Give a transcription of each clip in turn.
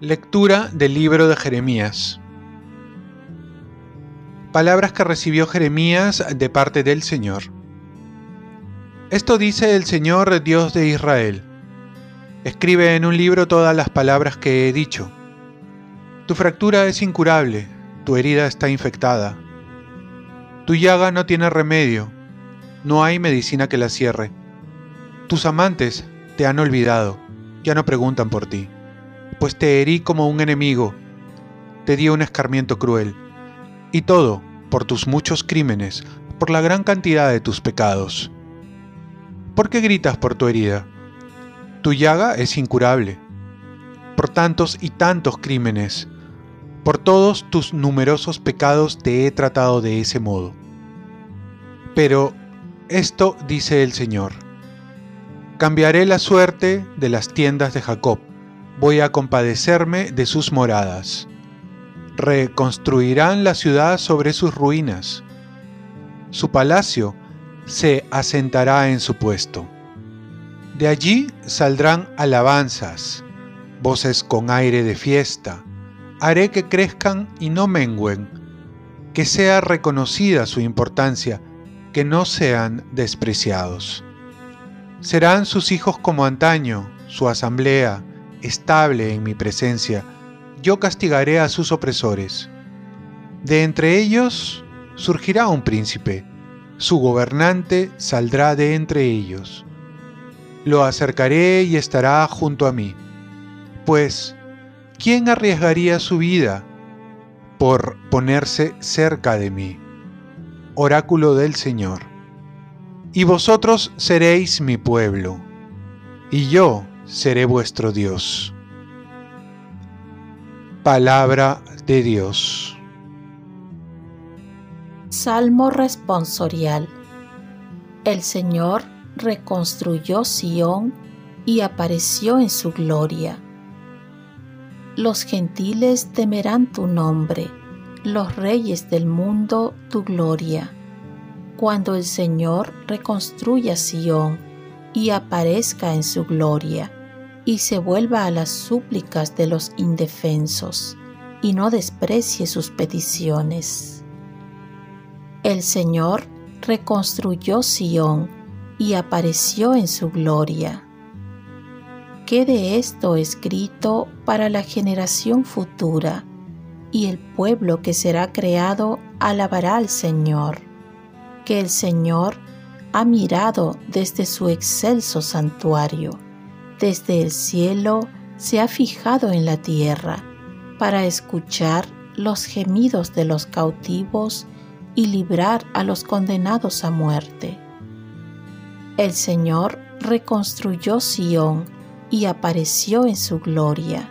Lectura del libro de Jeremías. Palabras que recibió Jeremías de parte del Señor. Esto dice el Señor Dios de Israel. Escribe en un libro todas las palabras que he dicho. Tu fractura es incurable, tu herida está infectada. Tu llaga no tiene remedio, no hay medicina que la cierre. Tus amantes te han olvidado, ya no preguntan por ti pues te herí como un enemigo, te di un escarmiento cruel, y todo por tus muchos crímenes, por la gran cantidad de tus pecados. ¿Por qué gritas por tu herida? Tu llaga es incurable, por tantos y tantos crímenes, por todos tus numerosos pecados te he tratado de ese modo. Pero esto dice el Señor, cambiaré la suerte de las tiendas de Jacob voy a compadecerme de sus moradas. Reconstruirán la ciudad sobre sus ruinas. Su palacio se asentará en su puesto. De allí saldrán alabanzas, voces con aire de fiesta. Haré que crezcan y no mengüen, que sea reconocida su importancia, que no sean despreciados. Serán sus hijos como antaño, su asamblea, estable en mi presencia, yo castigaré a sus opresores. De entre ellos surgirá un príncipe, su gobernante saldrá de entre ellos. Lo acercaré y estará junto a mí. Pues, ¿quién arriesgaría su vida por ponerse cerca de mí? Oráculo del Señor. Y vosotros seréis mi pueblo, y yo seré vuestro Dios. Palabra de Dios. Salmo responsorial. El Señor reconstruyó Sión y apareció en su gloria. Los gentiles temerán tu nombre, los reyes del mundo tu gloria. Cuando el Señor reconstruya Sión y aparezca en su gloria y se vuelva a las súplicas de los indefensos y no desprecie sus peticiones. El Señor reconstruyó Sión y apareció en su gloria. Quede esto escrito para la generación futura, y el pueblo que será creado alabará al Señor, que el Señor ha mirado desde su excelso santuario desde el cielo se ha fijado en la tierra para escuchar los gemidos de los cautivos y librar a los condenados a muerte. El Señor reconstruyó Sión y apareció en su gloria.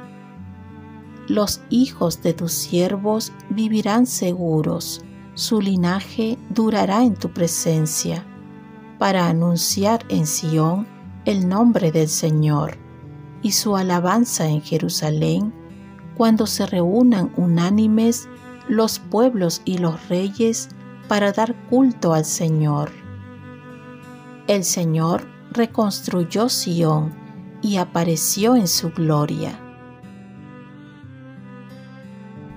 Los hijos de tus siervos vivirán seguros, su linaje durará en tu presencia, para anunciar en Sión el nombre del Señor y su alabanza en Jerusalén cuando se reúnan unánimes los pueblos y los reyes para dar culto al Señor. El Señor reconstruyó Sión y apareció en su gloria.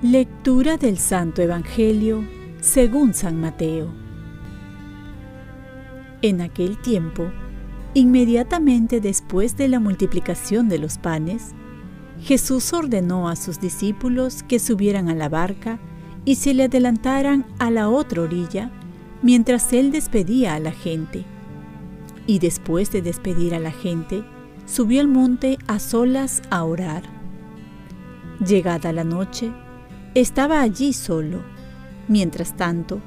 Lectura del Santo Evangelio según San Mateo. En aquel tiempo, Inmediatamente después de la multiplicación de los panes, Jesús ordenó a sus discípulos que subieran a la barca y se le adelantaran a la otra orilla mientras él despedía a la gente. Y después de despedir a la gente, subió al monte a solas a orar. Llegada la noche, estaba allí solo. Mientras tanto,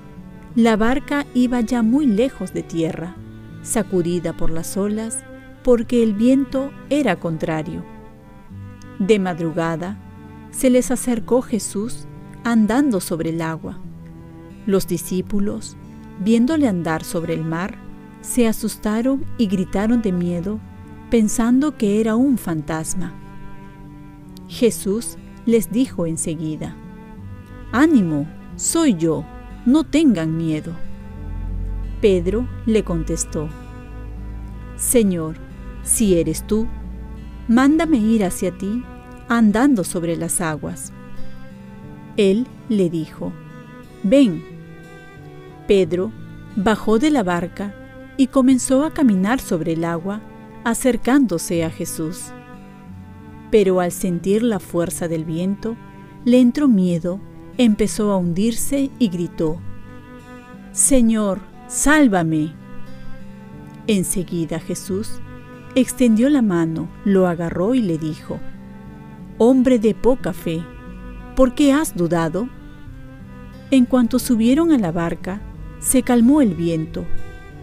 la barca iba ya muy lejos de tierra sacudida por las olas, porque el viento era contrario. De madrugada se les acercó Jesús andando sobre el agua. Los discípulos, viéndole andar sobre el mar, se asustaron y gritaron de miedo, pensando que era un fantasma. Jesús les dijo enseguida, Ánimo, soy yo, no tengan miedo. Pedro le contestó, Señor, si eres tú, mándame ir hacia ti andando sobre las aguas. Él le dijo, Ven. Pedro bajó de la barca y comenzó a caminar sobre el agua, acercándose a Jesús. Pero al sentir la fuerza del viento, le entró miedo, empezó a hundirse y gritó, Señor, sálvame. Enseguida Jesús extendió la mano, lo agarró y le dijo, Hombre de poca fe, ¿por qué has dudado? En cuanto subieron a la barca, se calmó el viento.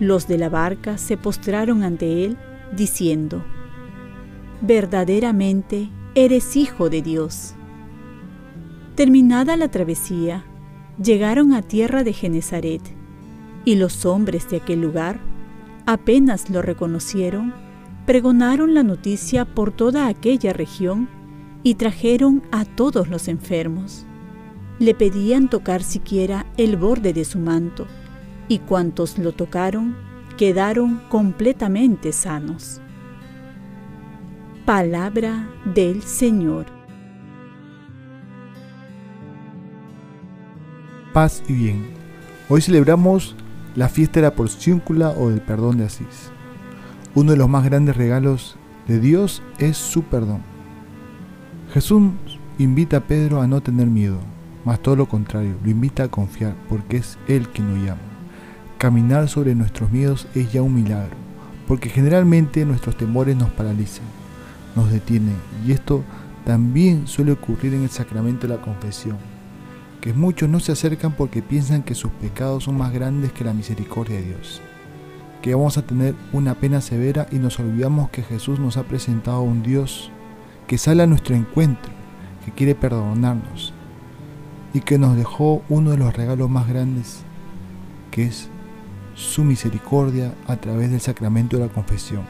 Los de la barca se postraron ante él, diciendo, Verdaderamente eres hijo de Dios. Terminada la travesía, llegaron a tierra de Genezaret, y los hombres de aquel lugar, apenas lo reconocieron, pregonaron la noticia por toda aquella región y trajeron a todos los enfermos. Le pedían tocar siquiera el borde de su manto, y cuantos lo tocaron quedaron completamente sanos. Palabra del Señor. Paz y bien. Hoy celebramos la fiesta de la porciúncula o del perdón de Asís. Uno de los más grandes regalos de Dios es su perdón. Jesús invita a Pedro a no tener miedo, más todo lo contrario, lo invita a confiar, porque es Él quien lo llama. Caminar sobre nuestros miedos es ya un milagro, porque generalmente nuestros temores nos paralizan, nos detienen, y esto también suele ocurrir en el sacramento de la confesión, que muchos no se acercan porque piensan que sus pecados son más grandes que la misericordia de Dios, que vamos a tener una pena severa y nos olvidamos que Jesús nos ha presentado a un Dios que sale a nuestro encuentro, que quiere perdonarnos y que nos dejó uno de los regalos más grandes, que es su misericordia a través del sacramento de la confesión.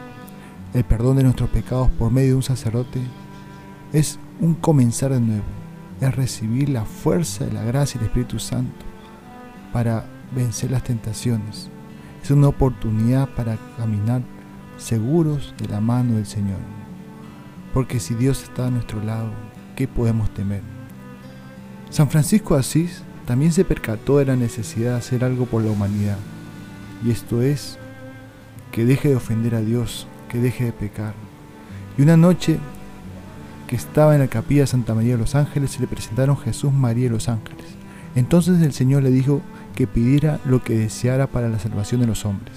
El perdón de nuestros pecados por medio de un sacerdote es un comenzar de nuevo, es recibir la fuerza de la gracia del Espíritu Santo para vencer las tentaciones. Es una oportunidad para caminar seguros de la mano del Señor. Porque si Dios está a nuestro lado, ¿qué podemos temer? San Francisco de Asís también se percató de la necesidad de hacer algo por la humanidad. Y esto es que deje de ofender a Dios, que deje de pecar. Y una noche que estaba en la capilla de Santa María de los Ángeles se le presentaron Jesús, María y los ángeles. Entonces el Señor le dijo que pidiera lo que deseara para la salvación de los hombres.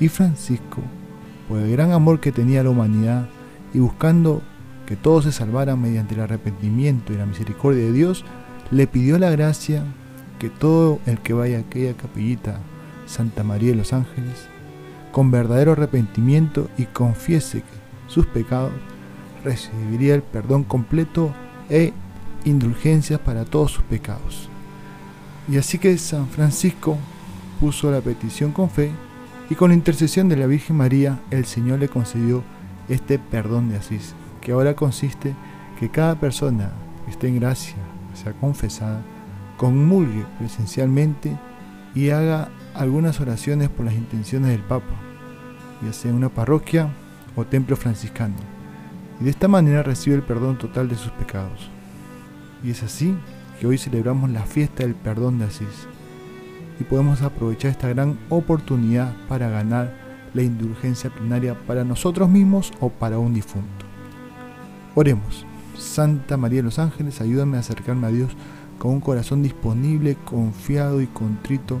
Y Francisco, por el gran amor que tenía a la humanidad, y buscando que todos se salvaran mediante el arrepentimiento y la misericordia de Dios, le pidió la gracia que todo el que vaya a aquella capillita Santa María de los Ángeles, con verdadero arrepentimiento y confiese que sus pecados, recibiría el perdón completo e indulgencias para todos sus pecados. Y así que San Francisco puso la petición con fe y con la intercesión de la Virgen María el Señor le concedió este perdón de Asís, que ahora consiste que cada persona que esté en gracia, sea confesada, conmulgue presencialmente y haga algunas oraciones por las intenciones del Papa, ya sea en una parroquia o templo franciscano, y de esta manera recibe el perdón total de sus pecados. Y es así que hoy celebramos la fiesta del perdón de Asís, y podemos aprovechar esta gran oportunidad para ganar la indulgencia plenaria para nosotros mismos o para un difunto. Oremos. Santa María de los Ángeles, ayúdame a acercarme a Dios con un corazón disponible, confiado y contrito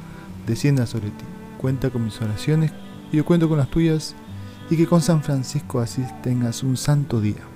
descienda sobre ti. Cuenta con mis oraciones y yo cuento con las tuyas, y que con San Francisco así tengas un santo día.